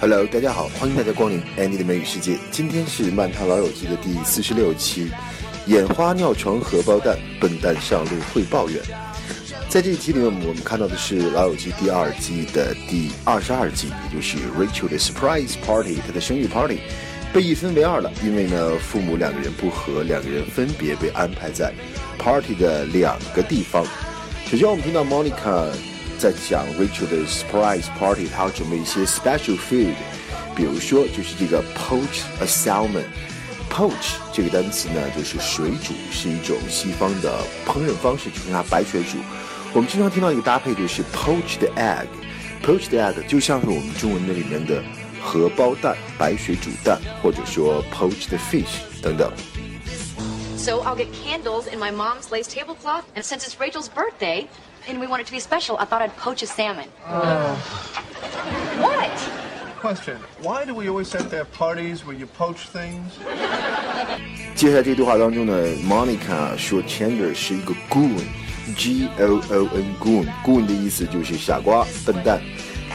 Hello，大家好，欢迎大家光临 Andy 的美语世界。今天是漫谈老友记的第四十六期，眼花尿床荷包蛋，笨蛋上路会抱怨。在这一期里面，我们看到的是老友记第二季的第二十二集，也就是 Rachel 的 surprise party，她的生日 party 被一分为二了，因为呢，父母两个人不和，两个人分别被安排在 party 的两个地方。首先，我们听到 Monica。在讲 Rachel 的 surprise party，他要准备一些 special food，比如说就是这个 poached a salmon。poach 这个单词呢，就是水煮，是一种西方的烹饪方式，就是拿白水煮。我们经常听到一个搭配就是 poached egg。poached egg 就像是我们中文的里面的荷包蛋、白水煮蛋，或者说 poached fish 等等。So I'll get candles in my mom's lace tablecloth, and since it's Rachel's birthday, and we want it to be special, I thought I'd poach a salmon. Oh. What? Question: Why do we always have to have parties where you poach things? 接下来这对话当中呢，Monica 说 Chandler 是一个 goon，G O O N goon，goon 的意思就是傻瓜、笨蛋。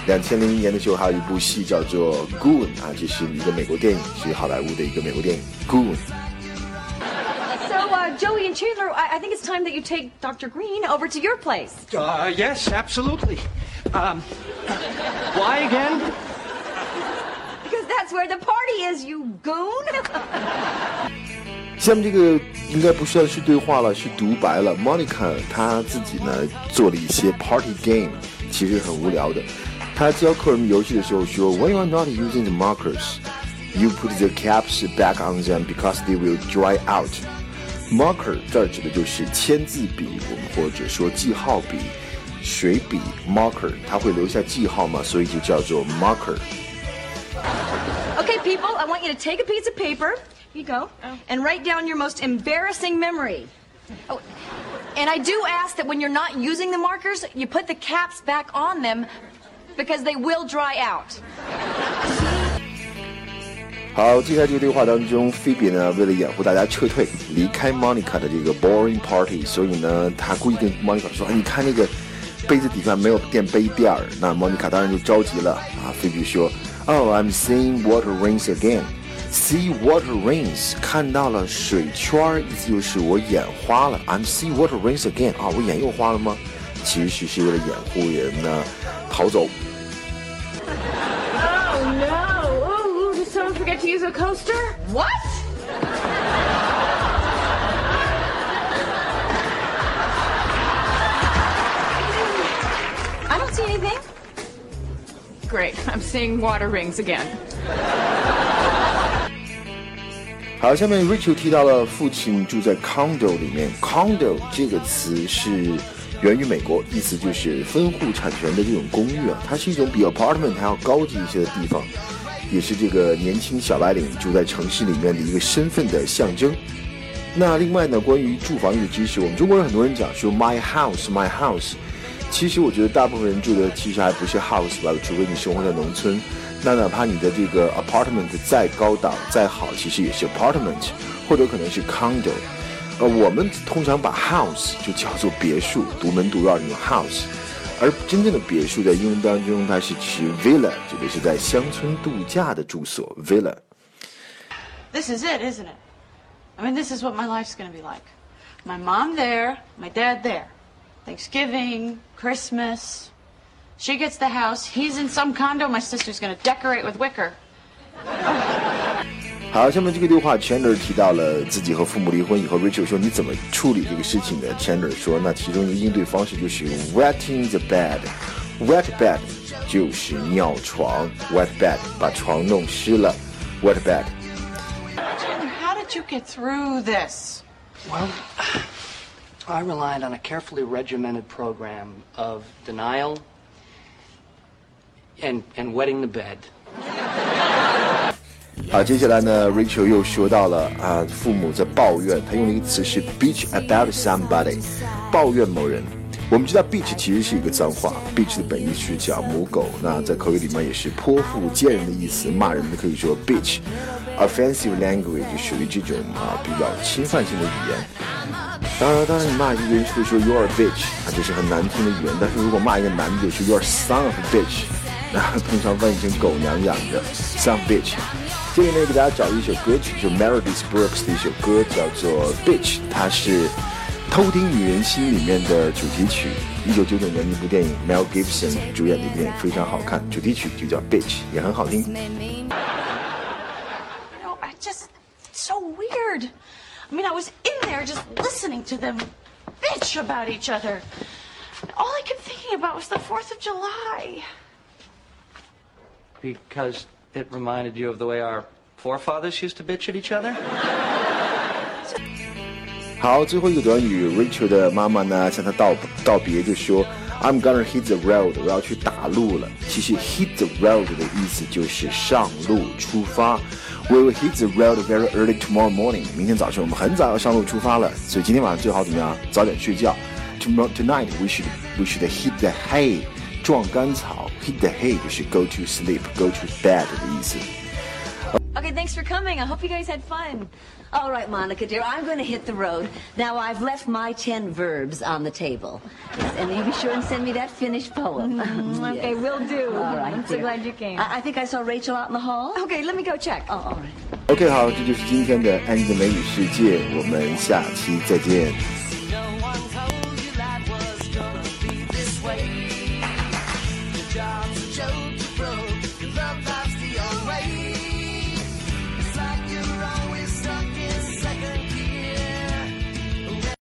两千零一年的时候，还有一部戏叫做 Goon 啊，这是一个美国电影，是好莱坞的一个美国电影 Goon。 Joey and Chandler, I, I, think it's time that you take Dr. Green over to your place. Uh, yes, absolutely. Um, why again? Because that's where the party is, you goon. 下面这个应该不算是对话了，是独白了。Monica 她自己呢做了一些 party game，其实很无聊的。她教客人们游戏的时候说：“When you are not using the markers, you put the caps back on them because they will dry out.” Marker 这儿指的就是签字笔，我们或者说记号笔、水笔。Marker 它会留下记号嘛，所以就叫做 marker。Okay, people, I want you to take a piece of paper. Here you go, and write down your most embarrassing memory. Oh, and I do ask that when you're not using the markers, you put the caps back on them because they will dry out. 好，接下来这个对话当中，菲比呢为了掩护大家撤退，离开 Monica 的这个 boring party，所以呢，他故意跟 Monica 说：“你看那个杯子底下没有垫杯垫儿。”那 Monica 当然就着急了啊。菲比说：“Oh, I'm seeing water rings again. See water rings，看到了水圈儿，意思就是我眼花了。I'm seeing water rings again，啊，我眼又花了吗？其实是为了掩护人呢逃走。” forget to use a coaster? What? I don't see anything. Great. I'm seeing water rings again. 好，下面 Rachel 提到了父亲住在 condo 里面。condo 这个词是源于美国，意思就是分户产权的这种公寓啊，它是一种比 apartment 还要高级一些的地方。 也是这个年轻小白领住在城市里面的一个身份的象征。那另外呢，关于住房的知识，我们中国人很多人讲说 my house my house，其实我觉得大部分人住的其实还不是 house 吧，除非你生活在农村。那哪怕你的这个 apartment 再高档再好，其实也是 apartment，或者可能是 condo。呃，我们通常把 house 就叫做别墅，独门独院那种 house。而真正的别墅在英文当中，它是指 villa，指的是在乡村度假的住所 villa。This is it, isn't it? I mean, this is what my life's going to be like. My mom there, my dad there. Thanksgiving, Christmas. She gets the house. He's in some condo. My sister's going to decorate with wicker. 好，下面这个对话，Chandler 提到了自己和父母离婚以后，Rachel 说你怎么处理这个事情的？Chandler 说，那其中一个应对方式就是 wetting the bed，wet bed 就是尿床，wet bed 把床弄湿了，wet bed。Chandler, how did you get through this? Well, I relied on a carefully regimented program of denial and and wetting the bed. 好，接下来呢，Rachel 又说到了啊，父母在抱怨，他用了一个词是 bitch about somebody，抱怨某人。我们知道 bitch 其实是一个脏话，bitch 的本意是讲母狗，那在口语里面也是泼妇贱人的意思，骂人的可以说 bitch。Offensive language 属于这种啊比较侵犯性的语言。当然，当然你骂一个人会说 you're a bitch，啊这是很难听的语言，但是如果骂一个男的，就是 you're son of a bitch。那通常翻译成狗娘养的，some bitch。接着呢，给大家找一首歌曲，就 Meredith Brooks 的一首歌，叫做 Bitch，它是《偷听女人心》里面的主题曲。一九九九年的一部电影，Mel Gibson 主演的一部电影，非常好看，主题曲就叫 Bitch，也很好听。I just, so weird. I mean, I was in there just listening to them bitch about each other. All I kept thinking about was the 4th of July. Because it reminded you of the way our forefathers used to bitch at each other? 好，最后一个短语，Rachel 的妈妈呢向她道道别，就说 I'm gonna hit the road，我要去打路了。其实 hit the road 的意思就是上路出发。We will hit the road very early tomorrow morning。明天早晨我们很早要上路出发了，所以今天晚上最好怎么样？早点睡觉。Tomorrow tonight we should we should hit the hay， 撞干草，hit the hay 就是 go to sleep, go to bed 的意思。Okay, thanks for coming. I hope you guys had fun. All right, Monica, dear, I'm going to hit the road. Now, I've left my ten verbs on the table. Yes, and you be sure and send me that finished poem. Mm. Okay, yes. will do. All right, I'm so glad you came. I, I, think I saw Rachel out in the hall. Okay, let me go check. Oh, all right. OK，好，这就是今天的 Andy 的美语世界，我们下期再见。Job's